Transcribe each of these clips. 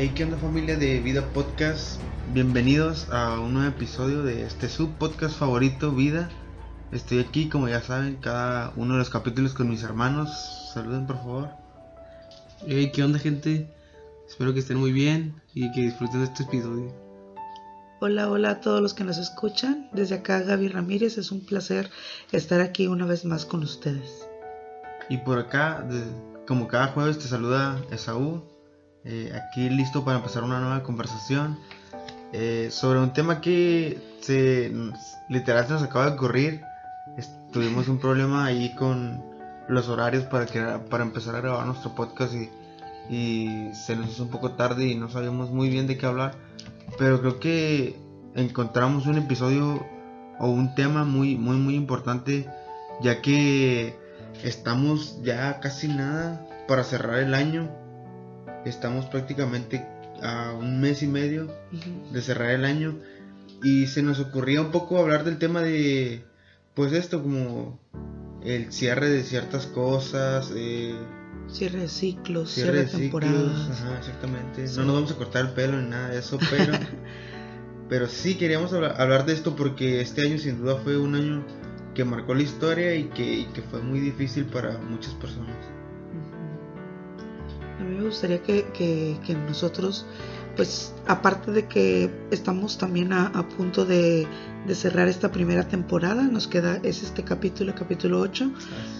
Hey, ¿qué onda familia de Vida Podcast? Bienvenidos a un nuevo episodio de este subpodcast favorito, Vida. Estoy aquí, como ya saben, cada uno de los capítulos con mis hermanos. Saluden, por favor. Hey, ¿qué onda, gente? Espero que estén muy bien y que disfruten de este episodio. Hola, hola a todos los que nos escuchan. Desde acá, Gaby Ramírez. Es un placer estar aquí una vez más con ustedes. Y por acá, como cada jueves, te saluda Esaú. Eh, aquí listo para empezar una nueva conversación eh, sobre un tema que se literal se nos acaba de ocurrir. Tuvimos un problema ahí con los horarios para que para empezar a grabar nuestro podcast y, y se nos hizo un poco tarde y no sabíamos muy bien de qué hablar. Pero creo que encontramos un episodio o un tema muy muy muy importante ya que estamos ya casi nada para cerrar el año. Estamos prácticamente a un mes y medio de cerrar el año y se nos ocurría un poco hablar del tema de pues esto como el cierre de ciertas cosas eh, Cierre de ciclos, cierre cierre, de ciclos temporadas. ajá, exactamente Sí. no nos vamos a cortar el pelo ni nada de eso pero pero sí queríamos habla- hablar de esto porque este año sin duda fue un año que marcó la historia y que, y que fue muy difícil para muchas personas. A mí me gustaría que, que- que nosotros, pues aparte de que estamos también a, a punto de, de cerrar esta primera temporada, nos queda, es este capítulo, el capítulo 8,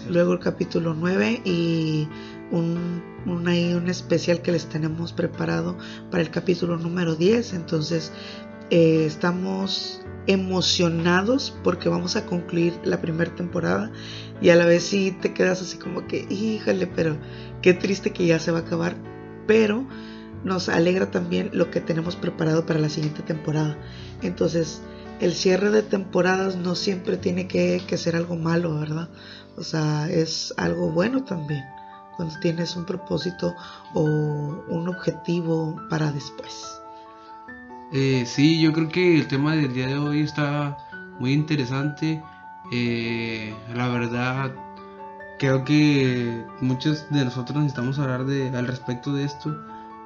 luego el capítulo 9 y un, un, ahí un especial que les tenemos preparado para el capítulo número 10. Entonces eh, estamos emocionados porque vamos a concluir la primera temporada y a la vez sí te quedas así como que, híjole, pero qué triste que ya se va a acabar. Pero nos alegra también lo que tenemos preparado para la siguiente temporada. Entonces, el cierre de temporadas no siempre tiene que, ser algo malo, ¿verdad? O sea, es algo bueno también cuando tienes un propósito o un objetivo para después. Eh, sí, yo creo que el tema del día de hoy está muy interesante. Eh, la verdad, creo que muchos de nosotros necesitamos hablar de, al respecto de esto,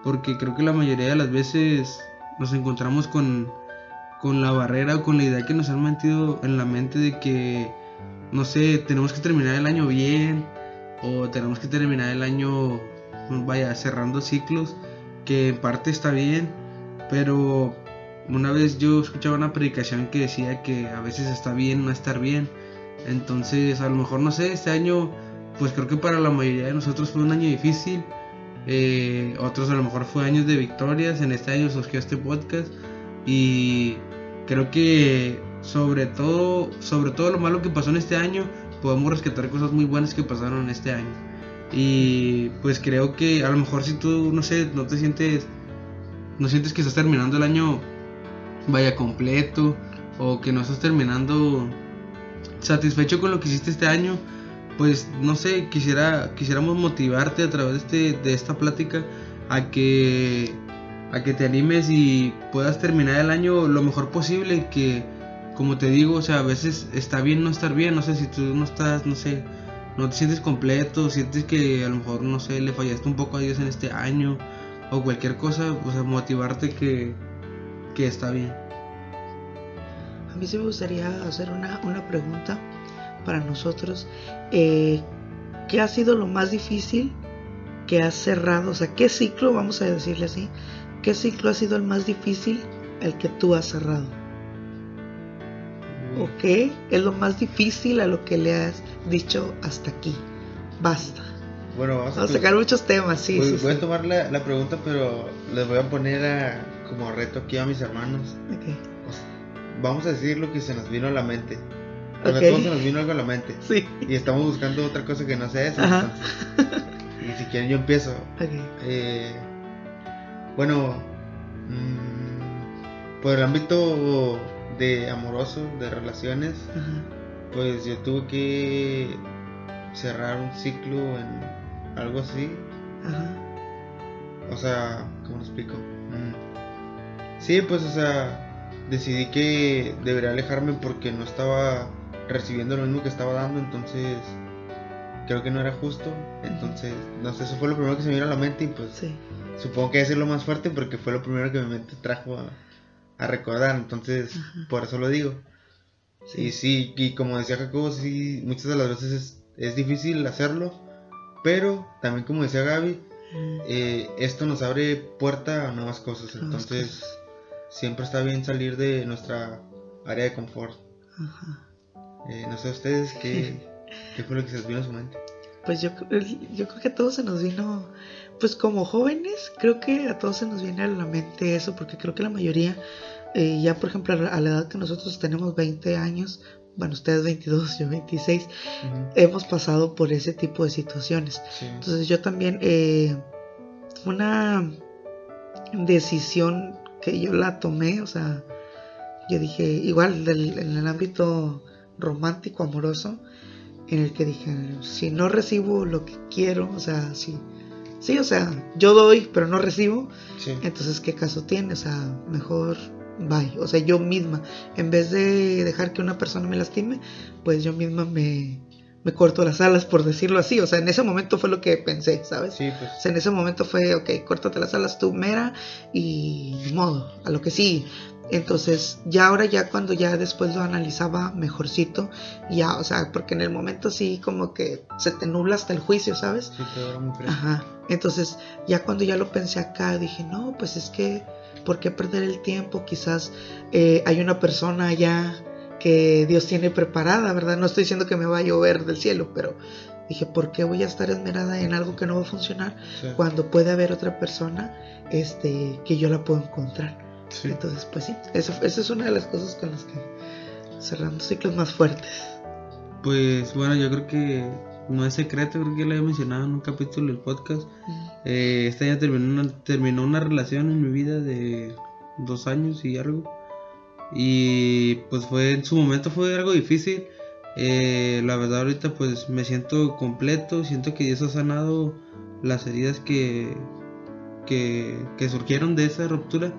porque creo que la mayoría de las veces nos encontramos con, con la barrera o con la idea que nos han metido en la mente de que, no sé, tenemos que terminar el año bien o tenemos que terminar el año, vaya, cerrando ciclos, que en parte está bien, pero una vez yo escuchaba una predicación que decía que a veces está bien no estar bien. Entonces, a lo mejor no sé, este año, pues creo que para la mayoría de nosotros fue un año difícil. Eh, otros a lo mejor fue años de victorias. En este año surgió este podcast. Y creo que sobre todo, sobre todo lo malo que pasó en este año, podemos rescatar cosas muy buenas que pasaron en este año. Y pues creo que a lo mejor si tú, no sé, no te sientes, no sientes que estás terminando el año vaya completo o que no estás terminando satisfecho con lo que hiciste este año, pues no sé, quisiera quisiéramos motivarte a través de este de esta plática a que a que te animes y puedas terminar el año lo mejor posible, que como te digo, o sea, a veces está bien no estar bien, no sé si tú no estás, no sé, no te sientes completo, sientes que a lo mejor no sé, le fallaste un poco a Dios en este año o cualquier cosa, o sea, motivarte que que está bien. A mí sí me gustaría hacer una, una pregunta para nosotros. Eh, ¿Qué ha sido lo más difícil que has cerrado? O sea, ¿qué ciclo, vamos a decirle así, qué ciclo ha sido el más difícil el que tú has cerrado? ¿O qué es lo más difícil a lo que le has dicho hasta aquí? Basta. bueno vamos a, Vamos a sacar muchos temas, sí, voy, sí, voy a tomar la, la pregunta pero les voy a poner a- como reto aquí a mis hermanos vamos a decir lo que se nos vino a la mente. O sea, Ok. todos se nos vino algo a la mente. Sí. Y estamos buscando otra cosa que no sea eso. Ajá. entonces, y si quieren yo empiezo. Ok. Eh, bueno, mm, por el ámbito de amoroso, de relaciones, Ajá. pues yo tuve que cerrar un ciclo en algo así. Ajá. O sea, ¿cómo lo explico? Mm. Sí, pues, o sea, decidí que debería alejarme porque no estaba recibiendo lo mismo que estaba dando, entonces creo que no era justo. Entonces, no sé, eso fue lo primero que se me vino a la mente y pues Sí. supongo que es lo más fuerte porque fue lo primero que mi mente trajo a, a recordar. Entonces, Ajá. por eso lo digo. Y sí, y como decía Jacobo, sí, muchas de las veces es, es difícil hacerlo. Pero también como decía Gaby, eh, esto nos abre puerta a nuevas cosas. nuevas Entonces, cosas. siempre está bien salir de nuestra área de confort. Ajá. Eh, no sé ustedes qué, qué fue lo que se les vino a su mente. Pues yo, cre- yo creo que a todos se nos vino, pues como jóvenes, creo que a todos se nos viene a la mente eso, porque creo que la mayoría, eh, ya por ejemplo a la- edad que nosotros tenemos 20 años, bueno, ustedes 22, yo 26, hemos pasado por ese tipo de situaciones. Sí. Entonces yo también, eh, una decisión que yo la tomé, o sea, yo dije, igual del- en el ámbito romántico, amoroso, en el que dije, si no recibo lo que quiero, o sea, si, sí, o sea, yo doy, pero no recibo, Sí. entonces qué caso tiene, o sea, mejor bye, o sea, yo misma, en vez de dejar que una persona me lastime, pues yo misma me, me corto las alas, por decirlo así, o sea, en ese momento fue lo que pensé, ¿sabes? Sí, pues. O sea, en ese momento fue, ok, córtate las alas tú, mera, y modo, a lo que sí. Entonces, ya ahora, ya cuando ya después lo analizaba mejorcito, ya, o sea, porque en el momento sí, como que se te nubla hasta el juicio, ¿sabes? Sí. Ajá. Entonces, ya cuando ya lo pensé acá, dije, no, pues es que, ¿por qué perder el tiempo? Quizás eh, hay una persona allá que Dios tiene preparada, ¿verdad? No estoy diciendo que me va a llover del cielo, pero dije, ¿por qué voy a estar esmerada en algo que no va a funcionar Sí. cuando puede haber otra persona este, que yo la puedo encontrar? Sí. Entonces, pues sí, eso, esa es una de las cosas con las que cerrando ciclos más fuertes. Pues bueno, yo creo que no es secreto, creo que ya lo había mencionado en un capítulo del podcast. Eh, este año terminó una, terminó una relación en mi vida de dos años y algo. Y pues fue en su momento fue algo difícil. Eh, la verdad ahorita pues me siento completo, siento que Dios ha sanado las heridas que, que, que surgieron de esa ruptura.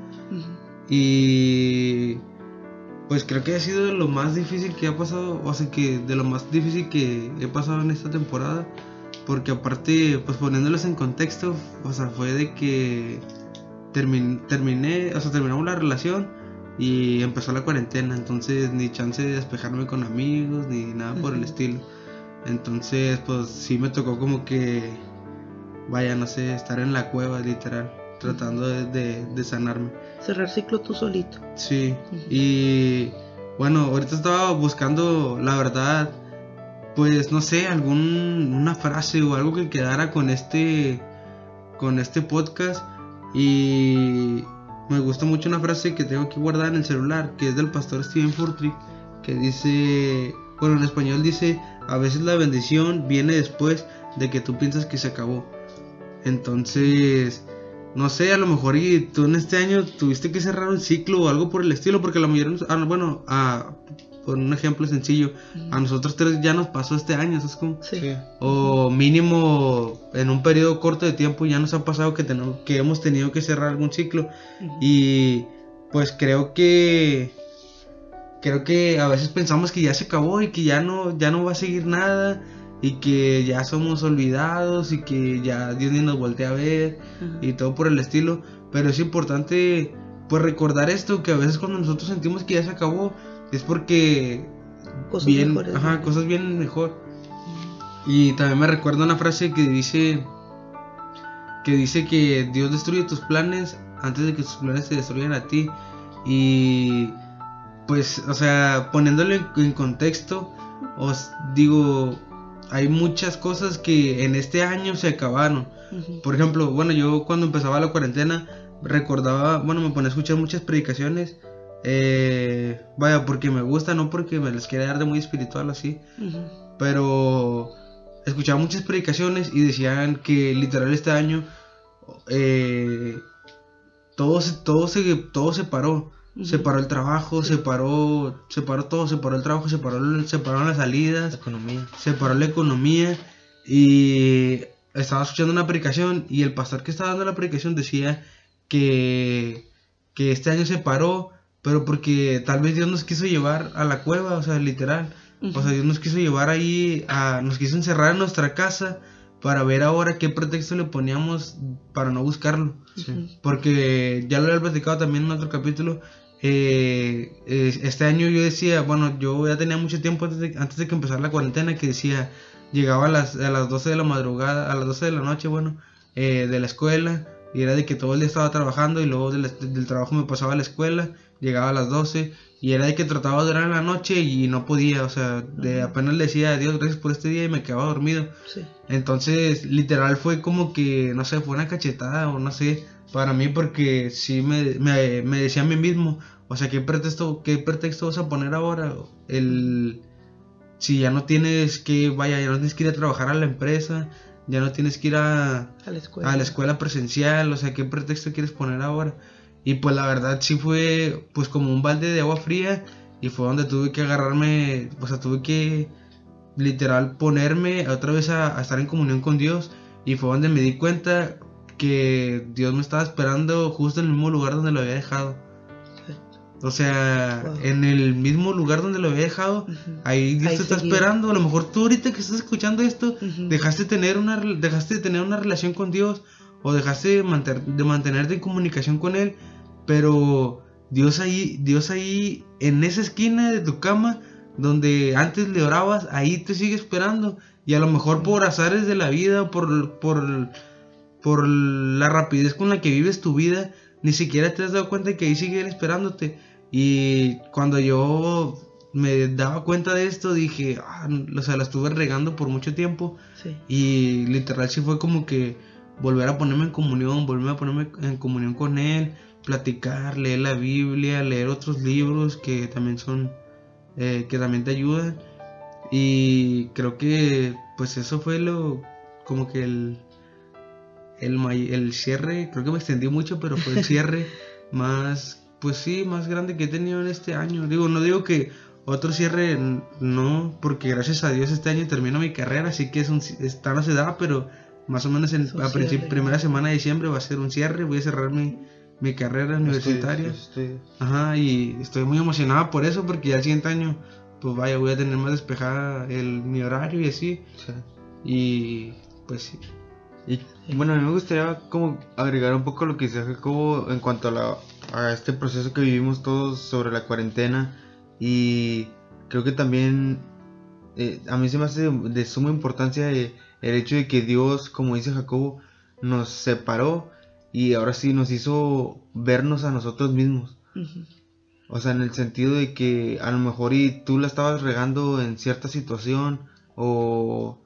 Y pues creo que ha sido de lo más difícil que ha pasado, o sea que de lo más difícil que he pasado en esta temporada, porque aparte, pues poniéndolos en contexto, o sea, fue de que termin- terminé, o sea, terminamos la relación y empezó la cuarentena, entonces ni chance de despejarme con amigos, ni nada por el estilo. Entonces, pues sí me tocó como que, vaya, no sé, estar en la cueva, literal, tratando de- de- de sanarme. Cerrar ciclo tú solito. Sí, Ujú. y bueno, ahorita estaba buscando, la verdad, pues no sé, algún una frase o algo que quedara con este con este podcast y me gusta mucho una frase que tengo aquí guardada en el celular, que es del pastor Steven Furtick, que dice, bueno, en español dice, a veces la bendición viene después de que tú piensas que se acabó. Entonces, no sé, a lo mejor y tú en este año tuviste que cerrar un ciclo o algo por el estilo, porque la mayoría, nos- ah, bueno, ah, por un ejemplo sencillo, a nosotros tres ya nos pasó este año, ¿sabes cómo? Sí. Sí. O mínimo en un periodo corto de tiempo ya nos ha pasado que, tenemos, que hemos tenido que cerrar algún ciclo y pues creo que creo que a veces pensamos que ya se acabó y que ya no ya no va a seguir nada y que ya somos olvidados y que ya Dios ni nos voltea a ver y todo por el estilo, pero es importante pues recordar esto que a veces cuando nosotros sentimos que ya se acabó es porque Cosas bien, mejores, ajá, cosas vienen mejor. Y también me recuerda una frase que dice que dice que Dios destruye tus planes antes de que tus planes te destruyan a ti. Y pues, o sea, poniéndolo en, en contexto, os digo, hay muchas cosas que en este año se acabaron. Ujú. Por ejemplo, bueno, yo cuando empezaba la cuarentena recordaba, bueno, me ponía a escuchar muchas predicaciones. eh, vaya, porque me gusta, no porque me les quiera dar de muy espiritual así. Ujú. Pero escuchaba muchas predicaciones y decían que literal este año eh, todo, todo, se, todo se paró. Ujú. Se paró el trabajo, Sí. se paró, se paró todo, se paró el trabajo, se paró, el- se pararon las salidas, Economía. se paró la economía y estaba escuchando una predicación y el pastor que estaba dando la predicación decía que, que este año se paró, pero porque tal vez Dios nos quiso llevar a la cueva, o sea, literal, O sea, Dios nos quiso llevar ahí, a, nos quiso encerrar en nuestra casa para ver ahora qué pretexto le poníamos para no buscarlo. Porque ya lo había platicado también en otro capítulo. Eh, este año yo decía, bueno, yo ya tenía mucho tiempo antes de, antes de que empezara la cuarentena que decía, llegaba a las, a las 12 de la madrugada, a las 12 de la noche, bueno, eh, de la escuela, y era de que todo el día estaba trabajando y luego del, del, trabajo me pasaba a la escuela, llegaba a las 12 y era de que trataba de durar en la noche y no podía, o sea, de apenas le decía Dios gracias por este día y me quedaba dormido. Entonces, literal fue como que, no sé, fue una cachetada o no sé, para mí porque sí me, me, me decía a mí mismo, o sea, ¿qué pretexto, ¿qué pretexto vas a poner ahora? El, si ya no tienes que, vaya, ya no tienes que ir a trabajar a la empresa, ya no tienes que ir a, a, la, escuela. a la escuela presencial, o sea, ¿qué pretexto quieres poner ahora? Y pues la verdad sí fue pues como un balde de agua fría y fue donde tuve que agarrarme, o sea, tuve que literal ponerme otra vez a, estar en comunión con Dios y fue donde me di cuenta que Dios me estaba esperando justo en el mismo lugar donde lo había dejado. O sea, en el mismo lugar donde lo había dejado, ahí Dios te está esperando. A lo mejor tú ahorita que estás escuchando esto, dejaste, tener una, dejaste de tener una relación con Dios o dejaste de, de mantenerte en comunicación con Él pero Dios ahí, Dios ahí en esa esquina de tu cama donde antes le orabas, ahí te sigue esperando. Y a lo mejor por azares de la vida, por, por, por la rapidez con la que vives tu vida, ni siquiera te has dado cuenta que ahí sigue él esperándote. Y cuando yo me daba cuenta de esto, dije, ah, o sea, la estuve regando por mucho tiempo. Y literal sí fue como que volver a ponerme en comunión, volver a ponerme en comunión con él, platicar, leer la Biblia, leer otros libros que también son, eh, que también te ayudan. Y creo que pues eso fue lo, como que el, el, el cierre, creo que me extendí mucho, pero fue el cierre más, pues sí, más grande que he tenido en este año. Digo, no digo que otro cierre no, porque gracias a Dios este año termino mi carrera, así que es un, está no se da, pero más o menos en la primera semana de diciembre va a ser un cierre, voy a cerrar mi, mi carrera universitaria. Ajá, y estoy muy emocionado por eso, porque ya el siguiente año, pues vaya, voy a tener más despejada el, mi horario y así. Y pues sí. Y bueno, a mí me gustaría como agregar un poco lo que dice Jacobo en cuanto a, la, a este proceso que vivimos todos sobre la cuarentena. Y creo que también eh, a mí se me hace de, suma importancia el hecho de que Dios, como dice Jacobo, nos separó y ahora sí nos hizo vernos a nosotros mismos. O sea, en el sentido de que a lo mejor y tú la estabas regando en cierta situación o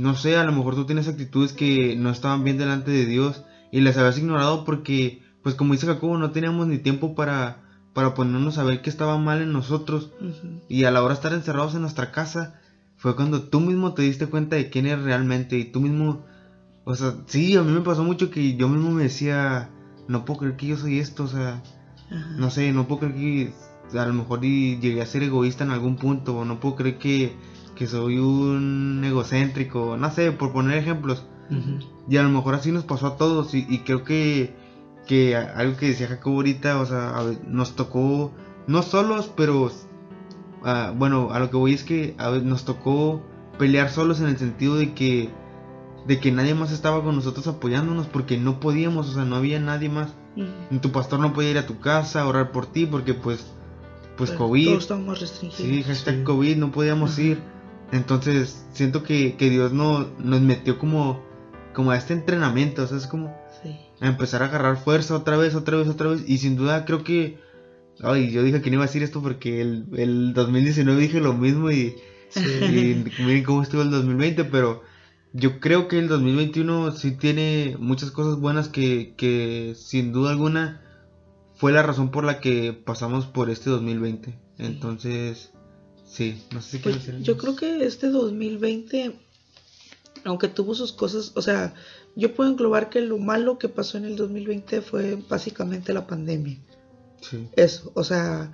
no sé, a lo mejor tú tienes actitudes que no estaban bien delante de Dios y las habías ignorado porque, pues como dice Jacobo, no teníamos ni tiempo para, para ponernos a ver qué estaba mal en nosotros. Y a la hora de estar encerrados en nuestra casa, fue cuando tú mismo te diste cuenta de quién eres realmente y tú mismo o sea, sí, a mí me pasó mucho que yo mismo me decía, no puedo creer que yo soy esto, o sea, no sé, no puedo creer que a lo mejor llegué a ser egoísta en algún punto, o no puedo creer que, que soy un egocéntrico, no sé, por poner ejemplos. Y a lo mejor así nos pasó a todos, y, creo que, que algo que decía Jacob ahorita, o sea, nos tocó, no solos, pero ah, bueno, a lo que voy es que a nos tocó pelear solos en el sentido de que de que nadie más estaba con nosotros apoyándonos porque no podíamos, o sea, no había nadie más. Tu pastor no podía ir a tu casa a orar por ti porque pues pues COVID. Todos estábamos restringidos. Sí, hashtag COVID, no podíamos ir. Entonces, siento que, que Dios no, nos metió como, como a este entrenamiento, o sea, es como a empezar a agarrar fuerza otra vez, otra vez, otra vez. Y sin duda creo que, ay, yo dije que no iba a decir esto porque el, el 2019 dije lo mismo y, y miren cómo estuvo el 2020, pero yo creo que el 2021 sí tiene muchas cosas buenas que, que sin duda alguna fue la razón por la que pasamos por este 2020. Entonces, sí, no sé si pues decir Yo creo que este 2020, aunque tuvo sus cosas, o sea, yo puedo englobar que lo malo que pasó en el 2020 fue básicamente la pandemia. Sí. Eso, o sea,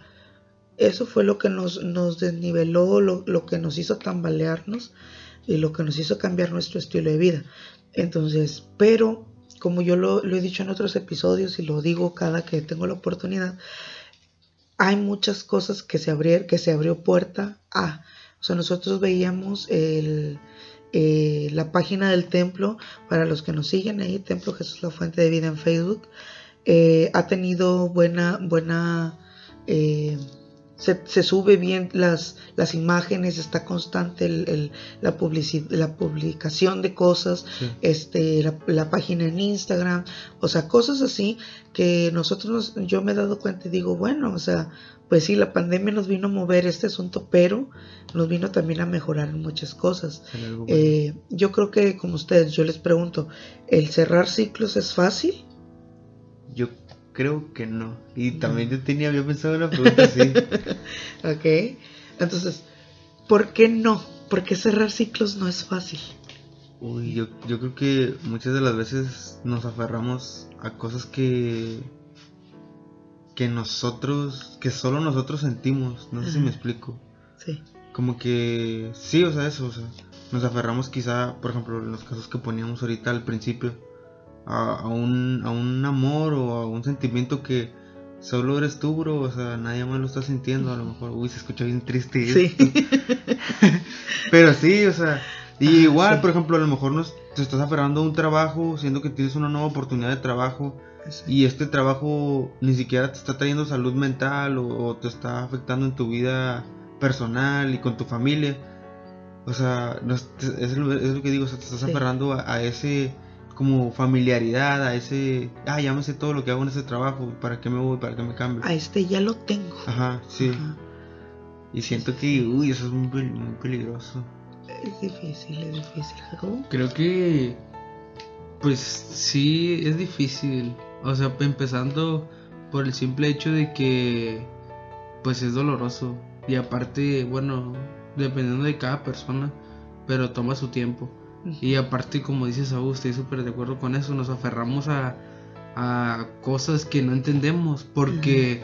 eso fue lo que nos, nos desniveló, lo, lo que nos hizo tambalearnos y lo que nos hizo cambiar nuestro estilo de vida. Entonces, pero como yo lo, he dicho en otros episodios y lo digo cada que tengo la oportunidad, hay muchas cosas que se, abrió, que se abrió puerta a. O sea, nosotros veíamos el, eh, la página del templo, para los que nos siguen ahí, Templo Jesús la Fuente de Vida en Facebook, eh, ha tenido buena, buena, eh, se, sube bien las, las imágenes, está constante el, la, la publicación de cosas, este, la, página en Instagram, o sea, cosas así que nosotros, yo me he dado cuenta y digo, bueno, o sea, pues sí, la pandemia nos vino a mover este asunto, pero nos vino también a mejorar en muchas cosas. Eh, yo creo que como ustedes, yo les pregunto, ¿el cerrar ciclos es fácil? Yo creo que no. Y también yo tenía, había pensado en una pregunta así. ok. Entonces, ¿por qué no? ¿Por qué cerrar ciclos no es fácil? Uy, yo, yo creo que muchas de las veces nos aferramos a cosas que que nosotros, que solo nosotros sentimos, no sé si me explico. Sí. Como que, sí, o sea, eso, o sea, nos aferramos quizá, por ejemplo, en los casos que poníamos ahorita al principio, a, un, a un amor o a un sentimiento que solo eres tú, bro, o sea, nadie más lo está sintiendo, a lo mejor, uy, se escucha bien triste. Sí. Pero sí, o sea, y igual, por ejemplo, a lo mejor nos, te estás aferrando a un trabajo, siendo que tienes una nueva oportunidad de trabajo, y este trabajo ni siquiera te está trayendo salud mental o, te está afectando en tu vida personal y con tu familia. O sea, es, lo, que digo, o sea, te estás aferrando a, ese como familiaridad, a ese, ah, ya me sé todo lo que hago en ese trabajo, ¿para qué me voy? ¿Para qué me cambio? A este ya lo tengo. Ajá, sí. Y siento que, uy, eso es muy, muy peligroso. Es difícil, es difícil, Creo que, pues sí, es difícil. O sea, empezando por el simple hecho de que pues es doloroso y aparte, bueno, dependiendo de cada persona, pero toma su tiempo. Y aparte, como dice Saúl, estoy súper de acuerdo con eso, nos aferramos a, a cosas que no entendemos, porque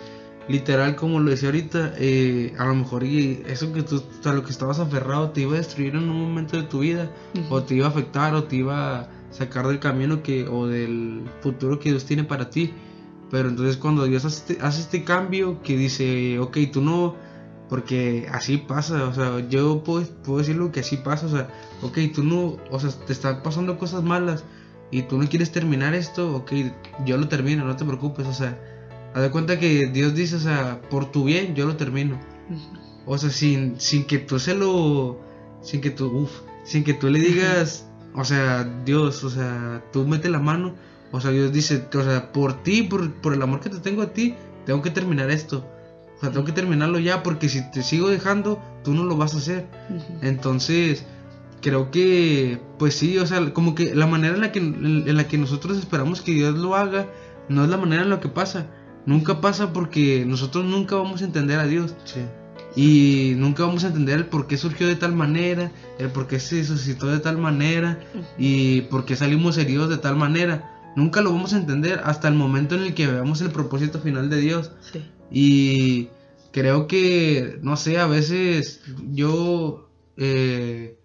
literal, como lo decía ahorita, eh, a lo mejor y eso que tú, a lo que estabas aferrado te iba a destruir en un momento de tu vida, o te iba a afectar, o te iba a sacar del camino que o del futuro que Dios tiene para ti. Pero entonces cuando Dios hace este, este cambio que dice, ok, tú no, porque así pasa, o sea, yo puedo, puedo decirlo que así pasa, o sea, ok, tú no, o sea, te están pasando cosas malas y tú no quieres terminar esto, ok, yo lo termino, no te preocupes, o sea, haz de cuenta que Dios dice, o sea, por tu bien, yo lo termino. O sea, sin, sin que tú se lo, sin que tú, uff, sin que tú le digas, o sea, Dios, o sea, tú mete la mano. O sea, Dios dice, o sea, por ti, por, por el amor que te tengo a ti, tengo que terminar esto. O sea, tengo que terminarlo ya porque si te sigo dejando, tú no lo vas a hacer. Entonces, creo que, pues sí, o sea, como que la manera en la que, en la que nosotros esperamos que Dios lo haga, no es la manera en la que pasa. Nunca pasa porque nosotros nunca vamos a entender a Dios. Sí y nunca vamos a entender el por qué surgió de tal manera, el por qué se suscitó de tal manera y por qué salimos heridos de tal manera. Nunca lo vamos a entender hasta el momento en el que veamos el propósito final de Dios. Y creo que, no sé, a veces yo... Eh,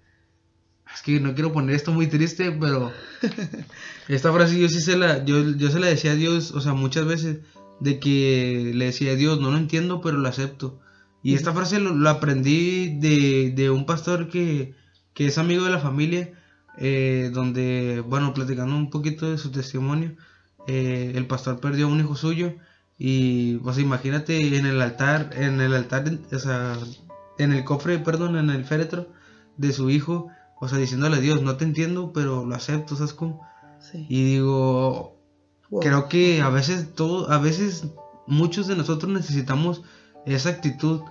es que no quiero poner esto muy triste, pero esta frase yo sí se la, yo, yo se la decía a Dios, o sea, muchas veces, de que le decía a Dios, no lo entiendo, pero lo acepto. Y esta frase lo, aprendí de, un pastor que, es amigo de la familia, eh, donde, bueno, platicando un poquito de su testimonio, eh, el pastor perdió a un hijo suyo y, pues imagínate en el altar, en el altar, o sea, en el cofre, perdón, en el féretro de su hijo, o sea, diciéndole a Dios, no te entiendo, pero lo acepto, ¿sabes cómo? Y digo, creo que a veces todo, a veces muchos de nosotros necesitamos esa actitud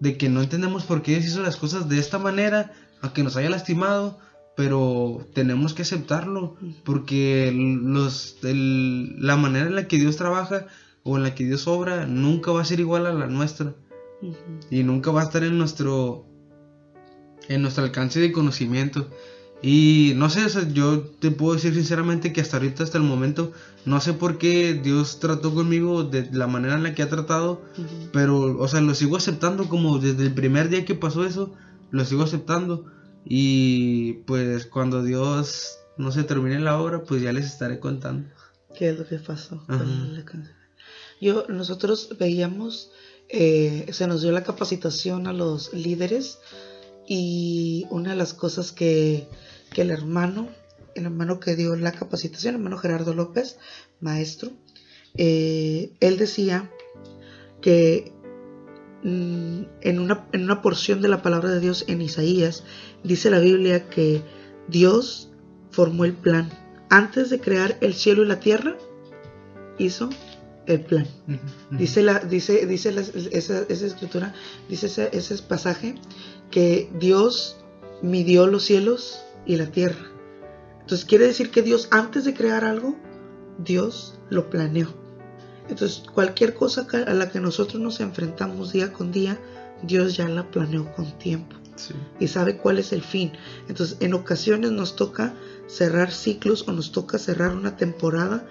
de que no entendemos por qué Dios hizo las cosas de esta manera, aunque nos haya lastimado, pero tenemos que aceptarlo, porque los, la manera en la que Dios trabaja o en la que Dios obra nunca va a ser igual a la nuestra. Y nunca va a estar en nuestro, en nuestro alcance de conocimiento. Y no sé, yo te puedo decir sinceramente que hasta ahorita, hasta el momento, no sé por qué Dios trató conmigo de la manera en la que ha tratado, pero, o sea, lo sigo aceptando como desde el primer día que pasó eso, lo sigo aceptando. Y pues cuando Dios no se termine la obra, pues ya les estaré contando. ¿Qué es lo que pasó? Yo, nosotros veíamos, eh, se nos dio la capacitación a los líderes Y una de las cosas que, que el hermano, el hermano que dio la capacitación, el hermano Gerardo López, maestro, eh, él decía que mm, en, una, en una porción de la palabra de Dios en Isaías, dice la Biblia que Dios formó el plan. Antes de crear el cielo y la tierra, hizo el plan. Dice, la, dice, dice esa, escritura, dice ese, ese pasaje, que Dios midió los cielos y la tierra. Entonces quiere decir que Dios antes de crear algo, Dios lo planeó. Entonces cualquier cosa a la que nosotros nos enfrentamos día con día, Dios ya la planeó con tiempo. Y sabe cuál es el fin. Entonces en ocasiones nos toca cerrar ciclos o nos toca cerrar una temporada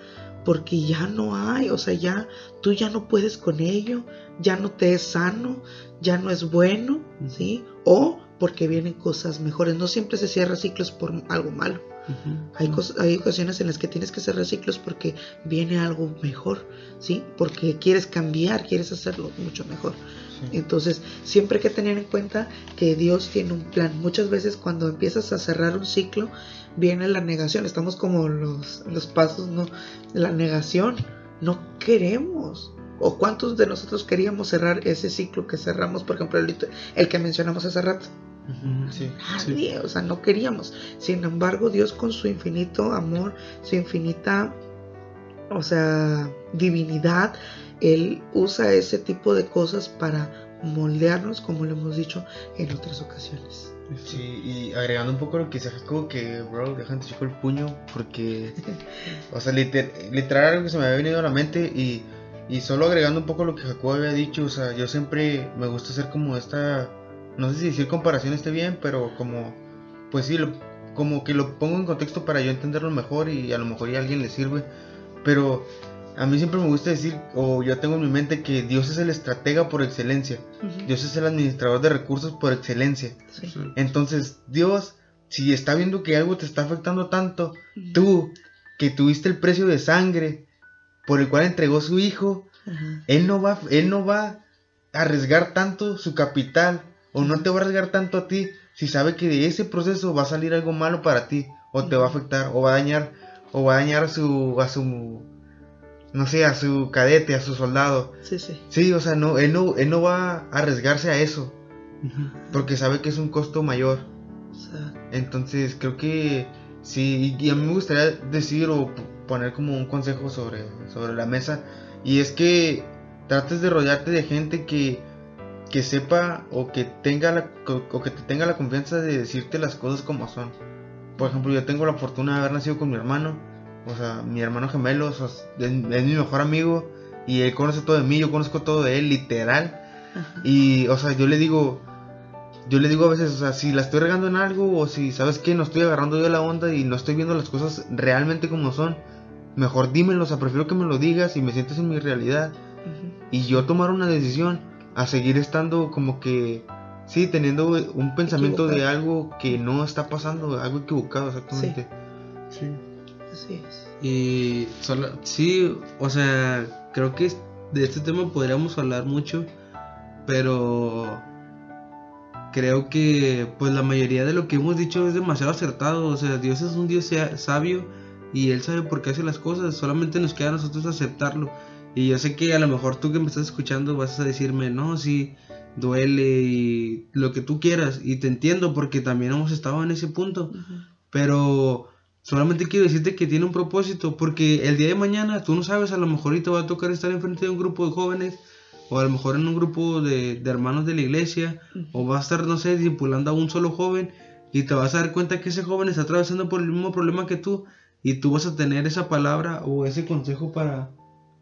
porque ya no hay, o sea, ya tú ya no puedes con ello, ya no te es sano, ya no es bueno, ¿sí? O porque vienen cosas mejores. No siempre se cierra ciclos por algo malo. hay, hay ocasiones en las que tienes que cerrar ciclos porque viene algo mejor, ¿sí? Porque quieres cambiar, quieres hacerlo mucho mejor. Entonces, siempre hay que tener en cuenta que Dios tiene un plan. Muchas veces cuando empiezas a cerrar un ciclo, viene la negación. Estamos como los, los pasos, ¿no? La negación. No queremos. ¿O cuántos de nosotros queríamos cerrar ese ciclo que cerramos, por ejemplo, el, que mencionamos hace rato? Nadie, o sea, no queríamos. Sin embargo, Dios con su infinito amor, su infinita, o sea, divinidad, Él usa ese tipo de cosas para moldearnos, como lo hemos dicho en otras ocasiones. Sí, y agregando un poco lo que se Jacobo, que, bro, déjame chico el puño, porque, o sea, literal algo que se me había venido a la mente y, y solo agregando un poco lo que Jacobo había dicho, o sea, yo siempre me gusta hacer como esta, no sé si decir comparación esté bien, pero como, pues sí, como que lo pongo en contexto para yo entenderlo mejor y a lo mejor a alguien le sirve, pero a mí siempre me gusta decir, o yo tengo en mi mente que Dios es el estratega por excelencia. Dios es el administrador de recursos por excelencia. Entonces, Dios, si está viendo que algo te está afectando tanto, tú, que tuviste el precio de sangre por el cual entregó su hijo, él no va, él no va a arriesgar tanto su capital, o no te va a arriesgar tanto a ti, si sabe que de ese proceso va a salir algo malo para ti, o te va a afectar, o va a dañar, o va a dañar a su, a su no sé, a su cadete, a su soldado. Sí, sí. Sí, o sea, no, él no, él no va a arriesgarse a eso. Porque sabe que es un costo mayor. Entonces, creo que sí, y a mí me gustaría decir o poner como un consejo sobre, sobre la mesa. Y es que trates de rodearte de gente que, que sepa o que tenga la, o que te tenga la confianza de decirte las cosas como son. Por ejemplo, yo tengo la fortuna de haber nacido con mi hermano o sea, mi hermano gemelo es, mi mejor amigo y él conoce todo de mí, yo conozco todo de él, literal. Y, o sea, yo le digo, yo le digo a veces, o sea, si la estoy regando en algo o si, ¿sabes qué? No estoy agarrando yo la onda y no estoy viendo las cosas realmente como son, mejor dímelo, o sea, prefiero que me lo digas y me sientes en mi realidad. Y yo tomar una decisión a seguir estando como que, sí, teniendo un pensamiento de algo que no está pasando, algo equivocado exactamente. sí. Y solo, sí, o sea, creo que de este tema podríamos hablar mucho, pero creo que pues la mayoría de lo que hemos dicho es demasiado acertado, o sea, Dios es un Dios sabio y Él sabe por qué hace las cosas, solamente nos queda a nosotros aceptarlo. Y yo sé que a lo mejor tú que me estás escuchando vas a decirme, no, sí, duele y lo que tú quieras, y te entiendo porque también hemos estado en ese punto, pero Solamente quiero decirte que tiene un propósito, porque el día de mañana tú no sabes, a lo mejor te va a tocar estar enfrente de un grupo de jóvenes, o a lo mejor en un grupo de, hermanos de la iglesia, o vas a estar, no sé, discipulando a un solo joven, y te vas a dar cuenta que ese joven está atravesando por el mismo problema que tú, y tú vas a tener esa palabra o ese consejo para,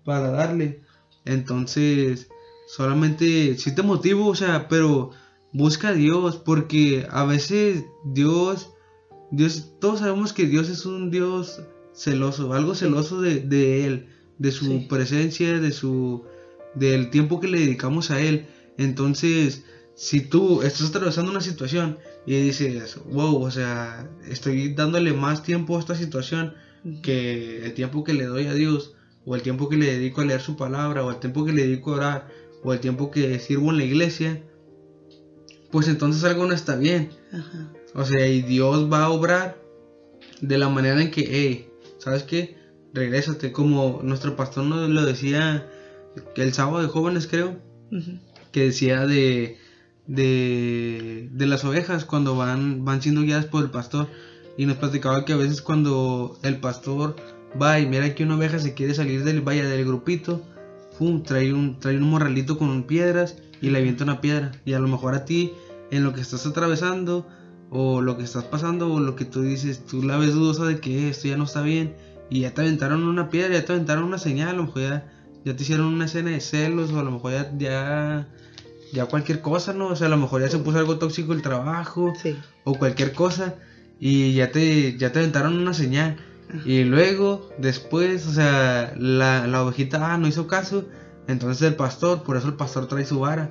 para darle. Entonces, solamente si te motivo, o sea, pero busca a Dios, porque a veces Dios Dios, todos sabemos que Dios es un Dios celoso, algo celoso de, Él, de su presencia, de su, del tiempo que le dedicamos a Él. Entonces, si tú estás atravesando una situación y dices, wow, o sea, estoy dándole más tiempo a esta situación que el tiempo que le doy a Dios, o el tiempo que le dedico a leer su palabra, o el tiempo que le dedico a orar, o el tiempo que sirvo en la iglesia, pues entonces algo no está bien. Ajá. O sea, y Dios va a obrar de la manera en que, hey, ¿sabes qué? Regrésate, como nuestro pastor nos lo decía el sábado de jóvenes, creo, que decía de, de, de las ovejas cuando van, van siendo guiadas por el pastor. Y nos platicaba que a veces cuando el pastor va y mira que una oveja se quiere salir del vaya del grupito, pum, trae un, trae un morralito con piedras y le avienta una piedra. Y a lo mejor a ti, en lo que estás atravesando, o lo que estás pasando, o lo que tú dices, tú la ves dudosa de que "Eh, esto ya no está bien, y ya te aventaron una piedra, ya te aventaron una señal, a lo mejor ya, ya te hicieron una escena de celos, o a lo mejor ya, ya, ya cualquier cosa, ¿no? O sea, a lo mejor ya se puso algo tóxico el trabajo, Sí. o cualquier cosa y ya te ya te aventaron una señal y luego después o sea la, la ovejita ah, no hizo caso entonces el pastor por eso el pastor trae su vara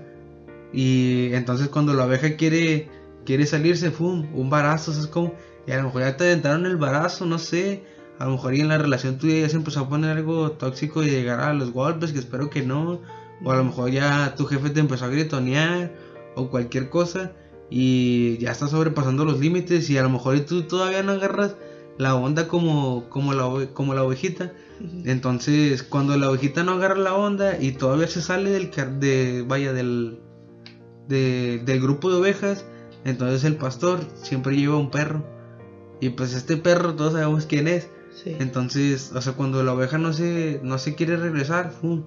y entonces cuando la oveja quiere quiere salirse fum un barazo ¿sabes cómo? y a lo mejor ya te aventaron el barazo no sé a lo mejor y en la relación tuya ya se empezó a poner algo tóxico y llegar a los golpes que espero que no o a lo mejor ya tu jefe te empezó a gritonear o cualquier cosa y ya estás sobrepasando los límites y a lo mejor y tú todavía no agarras la onda como, como, la, como la ovejita. Entonces, cuando la ovejita no agarra la onda y todavía se sale del, de, vaya, del, de- del grupo de ovejas, entonces el pastor siempre lleva un perro. Y pues este perro todos sabemos quién es. Sí. Entonces, o sea, cuando la oveja no se, no se quiere regresar, ¡fum!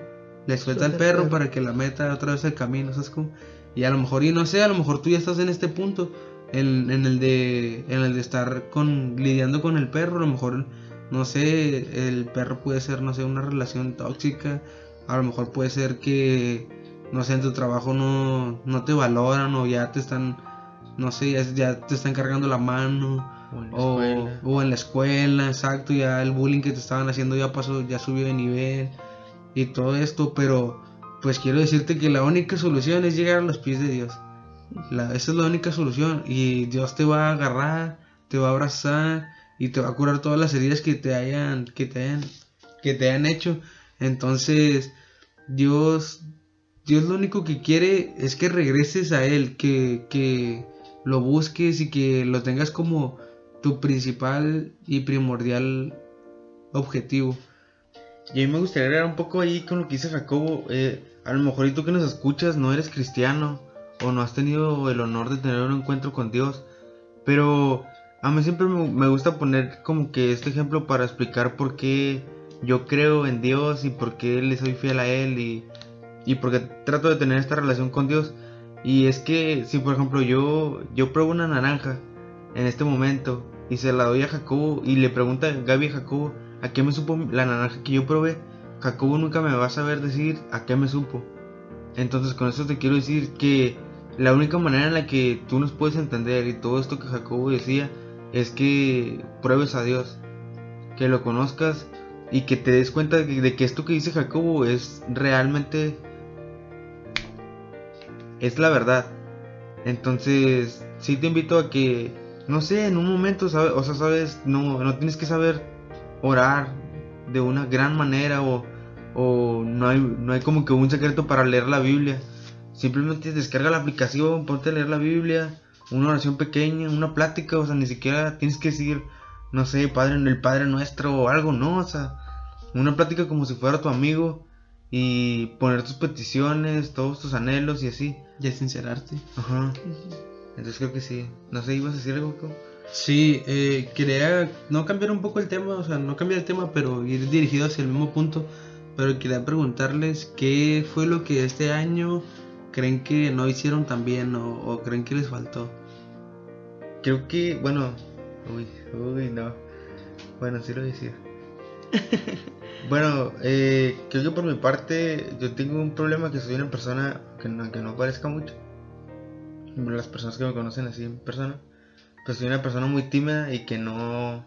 le suelta el Suelta el perro perro. para que la meta otra vez al camino, ¿sabes cómo? Y a lo mejor, y no sé, a lo mejor tú ya estás en este punto, en, en el de en el de estar con lidiando con el perro, a lo mejor, no sé, el perro puede ser, no sé, una relación tóxica, a lo mejor puede ser que, no sé, en tu trabajo no, no te valoran o ya te están, no sé, ya, ya te están cargando la mano O en la o en la escuela, exacto, ya el bullying que te estaban haciendo ya pasó, ya subió de nivel y todo esto, pero pues quiero decirte que la única solución es llegar a los pies de Dios. La- esa es la única solución y Dios te va a agarrar, te va a abrazar y te va a curar todas las heridas que te hayan que te hayan que te hayan hecho. Entonces, Dios Dios lo único que quiere es que regreses a él, que que lo busques y que lo tengas como tu principal y primordial objetivo. Y a mí me gustaría agregar un poco ahí con lo que dice Jacobo. eh, a lo mejor tú que nos escuchas no eres cristiano o no has tenido el honor de tener un encuentro con Dios. Pero a mí siempre me, me gusta poner como que este ejemplo para explicar por qué yo creo en Dios y por qué le soy fiel a Él y, y por qué trato de tener esta relación con Dios. Y es que si por ejemplo yo, yo pruebo una naranja en este momento y se la doy a Jacobo y le pregunta Gaby a Jacobo a qué me supo la naranja que yo probé, Jacobo nunca me va a saber decir a qué me supo. Entonces con eso te quiero decir que la única manera en la que tú nos puedes entender y todo esto que Jacobo decía es que pruebes a Dios, que lo conozcas y que te des cuenta de que, esto que dice Jacobo es realmente es la verdad. Entonces, sí te invito a que, no sé, en un momento, ¿sabes? o sea, sabes, no, no tienes que saber orar de una gran manera o, o no, hay, no hay como que un secreto para leer la Biblia. Simplemente descarga la aplicación, ponte a leer la Biblia, una oración pequeña, una plática, o sea, ni siquiera tienes que decir, no sé, Padre, el Padre Nuestro o algo, no, o sea, una plática como si fuera tu amigo y poner tus peticiones, todos tus anhelos y así. Ya sincerarte. Ajá. Entonces creo que sí. No sé, ¿ibas a decir algo? Sí, eh, quería no cambiar un poco el tema, o sea, no cambiar el tema, pero ir dirigido hacia el mismo punto. Pero quería preguntarles qué fue lo que este año creen que no hicieron tan bien o, o creen que les faltó. Creo que, bueno, uy, uy, no. Bueno, sí lo voy a decir. bueno, eh, creo que por mi parte yo tengo un problema que soy una persona que no, que no parezca mucho. Las personas que me conocen así en persona, pues soy una persona muy tímida y que no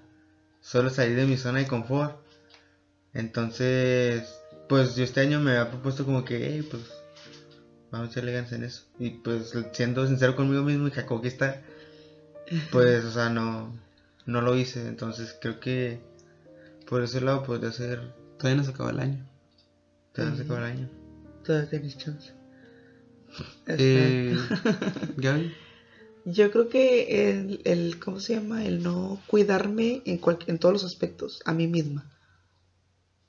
suelo salir de mi zona de confort. Entonces, pues yo este año me había propuesto como que, hey, pues vamos a echarle ganas en eso. Y pues siendo sincero conmigo mismo y Jacob que está, pues, o sea, no, no lo hice. Entonces creo que por ese lado podría ser, Todavía no se acaba el año. te se acaba el año. Todavía tienes chance. Eh, Gaby. Yo creo que el, el, ¿cómo se llama? El no cuidarme en, cual, en todos los aspectos, a mí misma.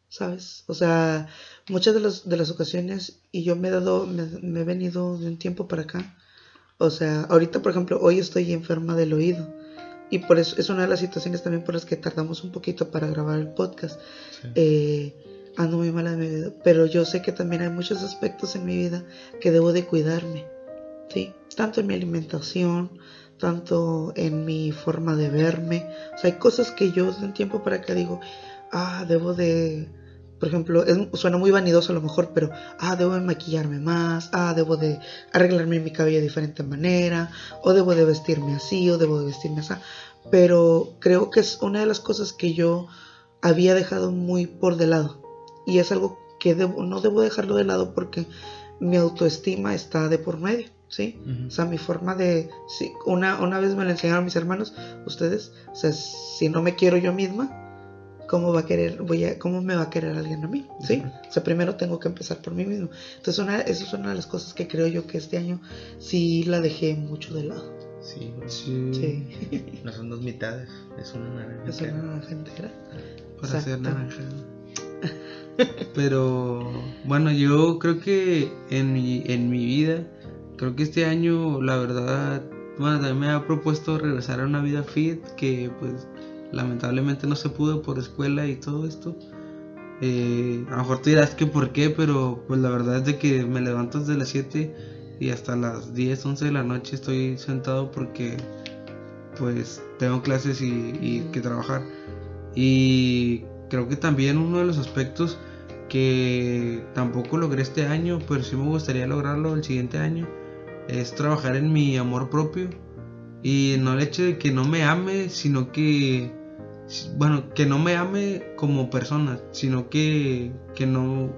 ¿Sabes? O sea, muchas de, los, de las ocasiones, y yo me he dado, me, me he venido de un tiempo para acá. O sea, ahorita, por ejemplo, hoy estoy enferma del oído. Y por eso es una de las situaciones también por las que tardamos un poquito para grabar el podcast. Sí. Eh, ando muy mala de mi vida. Pero yo sé que también hay muchos aspectos en mi vida que debo de cuidarme. ¿sí? Tanto en mi alimentación, tanto en mi forma de verme. O sea, hay cosas que yo de un tiempo para acá digo, ah, debo de, por ejemplo, es- suena muy vanidoso a lo mejor, pero, ah, debo de maquillarme más, ah, debo de arreglarme mi cabello de diferente manera, o debo de vestirme así, o debo de vestirme así. Pero creo que es una de las cosas que yo había dejado muy por de lado. Y es algo que debo- no debo dejarlo de lado porque mi autoestima está de por medio, ¿sí? Ujú. O sea, mi forma de... sí, una, una vez me lo enseñaron mis hermanos, ustedes, o sea, si no me quiero yo misma, ¿cómo va a querer, voy a, cómo me va a querer alguien a mí? ¿Sí? O sea, primero tengo que empezar por mí mismo. Entonces, una, eso es una de las cosas que creo yo que este año sí la dejé mucho de lado. Sí. Sí. Sí, No son dos mitades, es una naranja. es entera. una gente Para hacer Exacto. naranja. Pero bueno, yo creo que en mi, en mi vida, creo que este año, la verdad, bueno, también me ha propuesto regresar a una vida fit que pues lamentablemente no se pudo por escuela y todo esto. Eh, a lo mejor te dirás que por qué, pero pues la verdad es de que me levanto desde las 7 y hasta las 10, 11 de la noche estoy sentado porque pues tengo clases y, y que trabajar. Y creo que también uno de los aspectos que tampoco logré este año, pero sí me gustaría lograrlo el siguiente año, es trabajar en mi amor propio. Y no el hecho de que no me ame, sino que, bueno, que no me ame como persona, sino que, que no,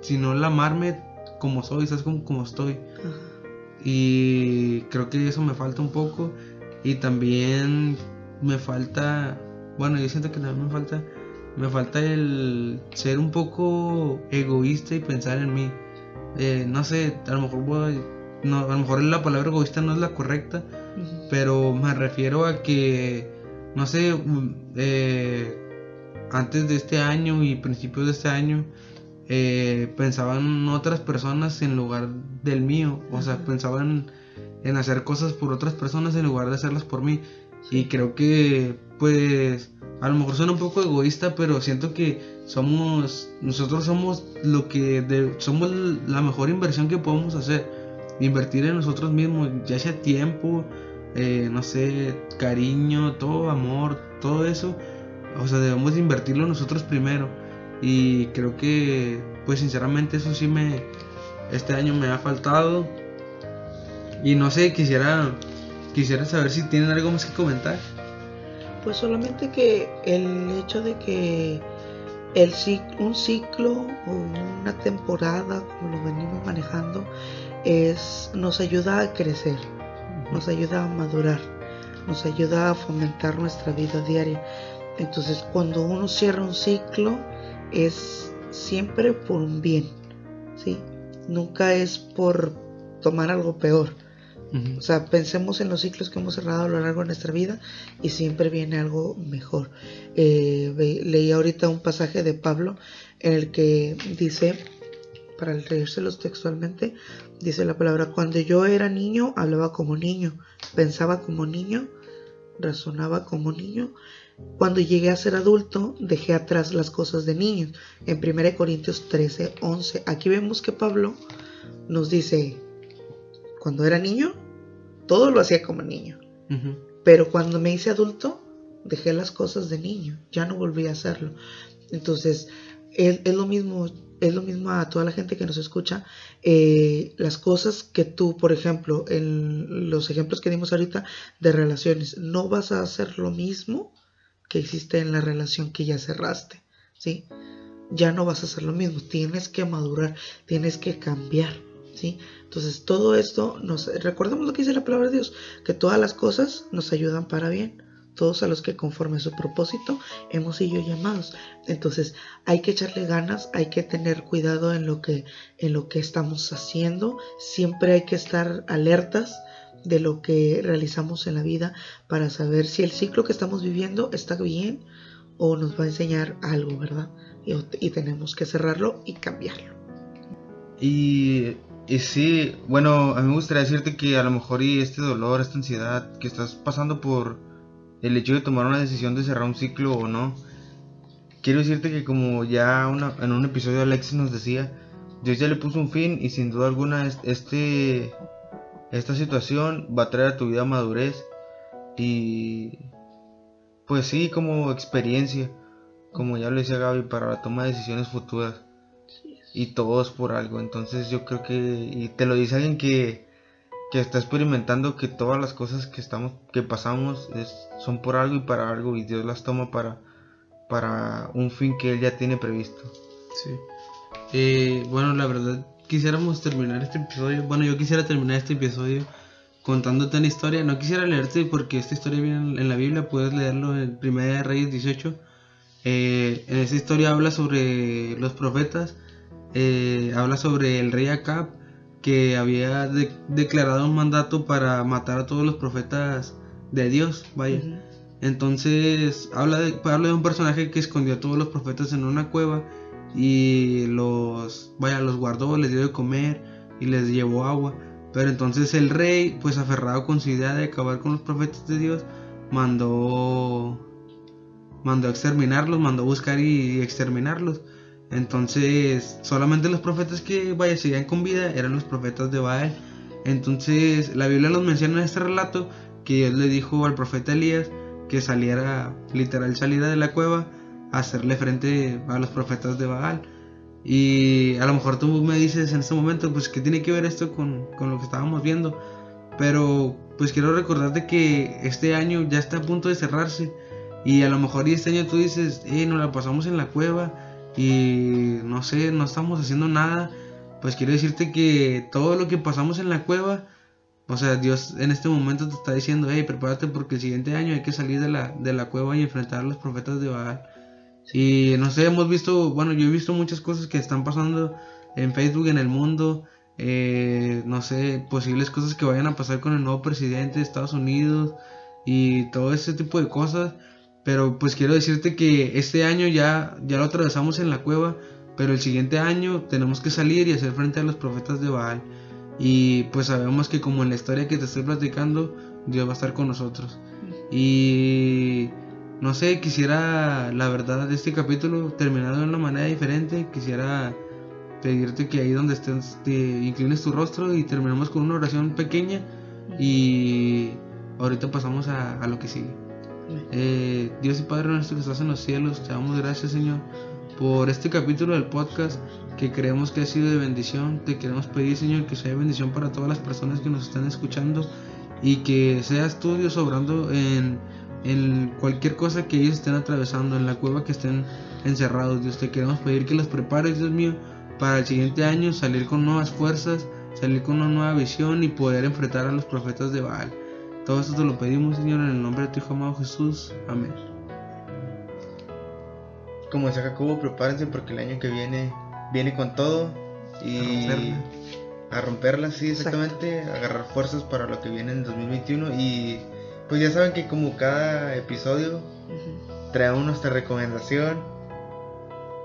sino el amarme como soy, ¿sabes? Como, como estoy. Ajá. Y creo que eso me falta un poco. Y también me falta, bueno, yo siento que también me falta, me falta el ser un poco egoísta y pensar en mí. Eh, no sé, a lo mejor voy- no, a lo mejor la palabra egoísta no es la correcta, pero me refiero a que, no sé, mm, eh, antes de este año y principios de este año, eh, pensaban otras personas en lugar del mío, o sea, pensaban en hacer cosas por otras personas en lugar de hacerlas por mí. Y creo que, pues, a lo mejor suena un poco egoísta, pero siento que somos, nosotros somos lo que, de- somos la mejor inversión que podemos hacer. Invertir en nosotros mismos, ya sea tiempo, eh, no sé, cariño, todo amor, todo eso. O sea, debemos de invertirlo nosotros primero. Y creo que, pues, sinceramente, eso sí me, este año me ha faltado. Y no sé, quisiera, quisiera saber si tienen algo más que comentar. Pues solamente que el hecho de que el un ciclo o una temporada, como lo venimos manejando, es, nos ayuda a crecer, nos ayuda a madurar, nos ayuda a fomentar nuestra vida diaria. Entonces, cuando uno cierra un ciclo, es siempre por un bien, ¿sí? Nunca es por tomar algo peor. O sea, pensemos en los ciclos que hemos cerrado a lo largo de nuestra vida y siempre viene algo mejor. Eh, leí ahorita un pasaje de Pablo en el que dice, para leérselos textualmente, dice la palabra, cuando yo era niño hablaba como niño, pensaba como niño, razonaba como niño. Cuando llegué a ser adulto, dejé atrás las cosas de niños. En 1 Corintios 13, 11, aquí vemos que Pablo nos dice, cuando era niño, todo lo hacía como niño. Pero cuando me hice adulto, dejé las cosas de niño, ya no volví a hacerlo. Entonces, es, es lo mismo, es lo mismo a toda la gente que nos escucha. eh, las cosas que tú, por ejemplo, en los ejemplos que dimos ahorita de relaciones, no vas a hacer lo mismo que hiciste en la relación que ya cerraste, ¿sí? Ya no vas a hacer lo mismo, tienes que madurar, tienes que cambiar, ¿sí? Entonces, todo esto nos recordemos lo que dice la palabra de Dios, que todas las cosas nos ayudan para bien, todos a los que conforme su propósito hemos sido llamados. Entonces hay que echarle ganas, hay que tener cuidado en lo que, en lo que estamos haciendo, siempre hay que estar alertas de lo que realizamos en la vida para saber si el ciclo que estamos viviendo está bien o nos va a enseñar algo, ¿verdad? Y, tenemos que cerrarlo y cambiarlo. Y, y, sí, bueno, a mí me gustaría decirte que a lo mejor y este dolor, esta ansiedad que estás pasando por el hecho de tomar una decisión de cerrar un ciclo o no, quiero decirte que como ya en un episodio Alexis nos decía, Dios ya le puso un fin y sin duda alguna este esta situación va a traer a tu vida madurez y pues sí, como experiencia, como ya lo decía Gaby, para la toma de decisiones futuras. Y todo es por algo. Entonces yo creo que, y te lo dice alguien que, que está experimentando que todas las cosas que estamos, que pasamos es, son por algo y para algo y Dios las toma para, para un fin que Él ya tiene previsto. Sí. Eh, bueno, la verdad quisiéramos terminar este episodio. Bueno, yo quisiera terminar este episodio contándote una historia. No quisiera leerte porque esta historia viene en la Biblia, puedes leerlo en Primera de Reyes 18. Eh, en esa historia habla sobre los profetas, eh, habla sobre el rey Acab que había declarado un mandato para matar a todos los profetas de Dios, vaya. Entonces habla de, habla de un personaje que escondió a todos los profetas en una cueva y los, vaya, los guardó, les dio de comer y les llevó agua. Pero entonces el rey, pues aferrado con su idea de acabar con los profetas de Dios, mandó mandó a exterminarlos, mandó a buscar y exterminarlos. Entonces, solamente los profetas que vaya seguían con vida eran los profetas de Baal. Entonces, la Biblia los menciona en este relato que Dios le dijo al profeta Elías que saliera, literal, saliera de la cueva hacerle frente a los profetas de Baal. Y a lo mejor tú me dices en este momento, pues, ¿qué tiene que ver esto con, con lo que estábamos viendo? Pero, pues, quiero recordarte que este año ya está a punto de cerrarse. Y a lo mejor este año tú dices, eh, nos la pasamos en la cueva y no sé, no estamos haciendo nada. Pues quiero decirte que todo lo que pasamos en la cueva, o sea, Dios en este momento te está diciendo, hey, prepárate porque el siguiente año hay que salir de la, de la cueva y enfrentar a los profetas de Baal. Y no sé, hemos visto, bueno, yo he visto muchas cosas que están pasando en Facebook, en el mundo. Eh, no sé, posibles cosas que vayan a pasar con el nuevo presidente de Estados Unidos y todo ese tipo de cosas. Pero pues quiero decirte que este año ya, ya lo atravesamos en la cueva, pero el siguiente año tenemos que salir y hacer frente a los profetas de Baal. Y pues sabemos que como en la historia que te estoy platicando, Dios va a estar con nosotros. Y no sé, quisiera, la verdad, de este capítulo terminado de una manera diferente. Quisiera pedirte que ahí donde estés te inclines tu rostro y terminamos con una oración pequeña. Y ahorita pasamos a, lo que sigue. Eh, Dios y Padre nuestro que estás en los cielos, te damos gracias, Señor, por este capítulo del podcast que creemos que ha sido de bendición. Te queremos pedir, Señor, que sea de bendición para todas las personas que nos están escuchando y que seas tú, Dios, obrando en en cualquier cosa que ellos estén atravesando, en la cueva que estén encerrados. Dios, te queremos pedir que los prepares, Dios mío, para el siguiente año salir con nuevas fuerzas, salir con una nueva visión y poder enfrentar a los profetas de Baal. Todo esto te lo pedimos, Señor, en el nombre de tu Hijo amado Jesús. Amén. Como decía Jacobo, prepárense porque el año que viene viene con todo y a romperla, sí, exactamente, agarrar fuerzas para lo que viene en 2021 y pues ya saben que como cada episodio traemos nuestra recomendación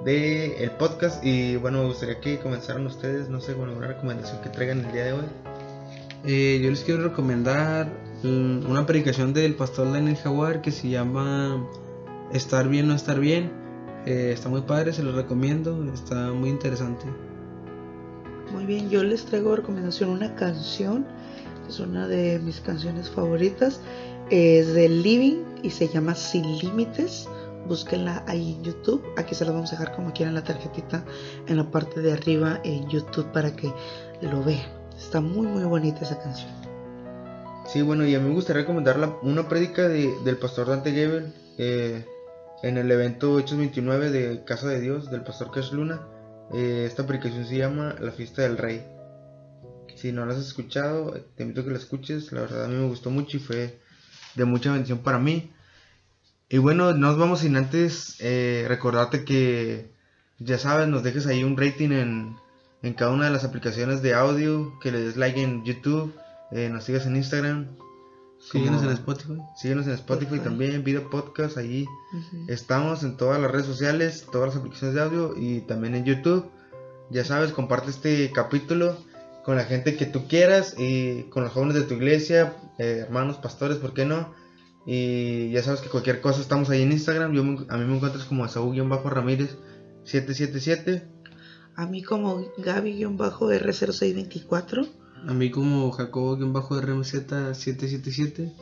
de el podcast y bueno me gustaría que comenzaran ustedes no sé con alguna recomendación que traigan el día de hoy eh, yo les quiero recomendar una predicación del pastor Daniel Jaguar que se llama estar bien no estar bien eh, está muy padre se los recomiendo está muy interesante muy bien yo les traigo recomendación una canción es una de mis canciones favoritas es de Living y se llama Sin Límites. Búsquenla ahí en YouTube. Aquí se la vamos a dejar como quieran la tarjetita en la parte de arriba en YouTube para que lo vean. Está muy muy bonita esa canción. Sí, bueno, y a mí me gustaría recomendar una prédica de, del pastor Dante Gebel eh, en el evento Hechos 29 de Casa de Dios del pastor Cash Luna. Eh, esta predicación se llama La fiesta del rey. Si no la has escuchado, te invito a que la escuches. La verdad a mí me gustó mucho y fue de mucha bendición para mí. Y bueno, nos vamos sin antes eh, recordarte que, ya sabes, nos dejes ahí un rating en, en cada una de las aplicaciones de audio, que le des like en YouTube, eh, nos sigas en Instagram. Síguenos en Spotify. Síguenos en Spotify Spotify. también, video podcast, ahí estamos en todas las redes sociales, todas las aplicaciones de audio y también en YouTube. Ya sabes, comparte este capítulo con la gente que tú quieras y con los jóvenes de tu iglesia, eh, hermanos, pastores, ¿por qué no? Y ya sabes que cualquier cosa estamos ahí en Instagram. Yo me- a mí me encuentras como Saúl-Ramírez 777. A mí como Gaby-R0624. A mí como Jacobo-RMZ777.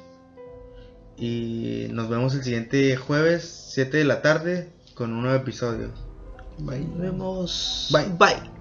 Y nos vemos el siguiente jueves, 7 de la tarde, con un nuevo episodio. Bye. Nos vemos. Bye. Bye.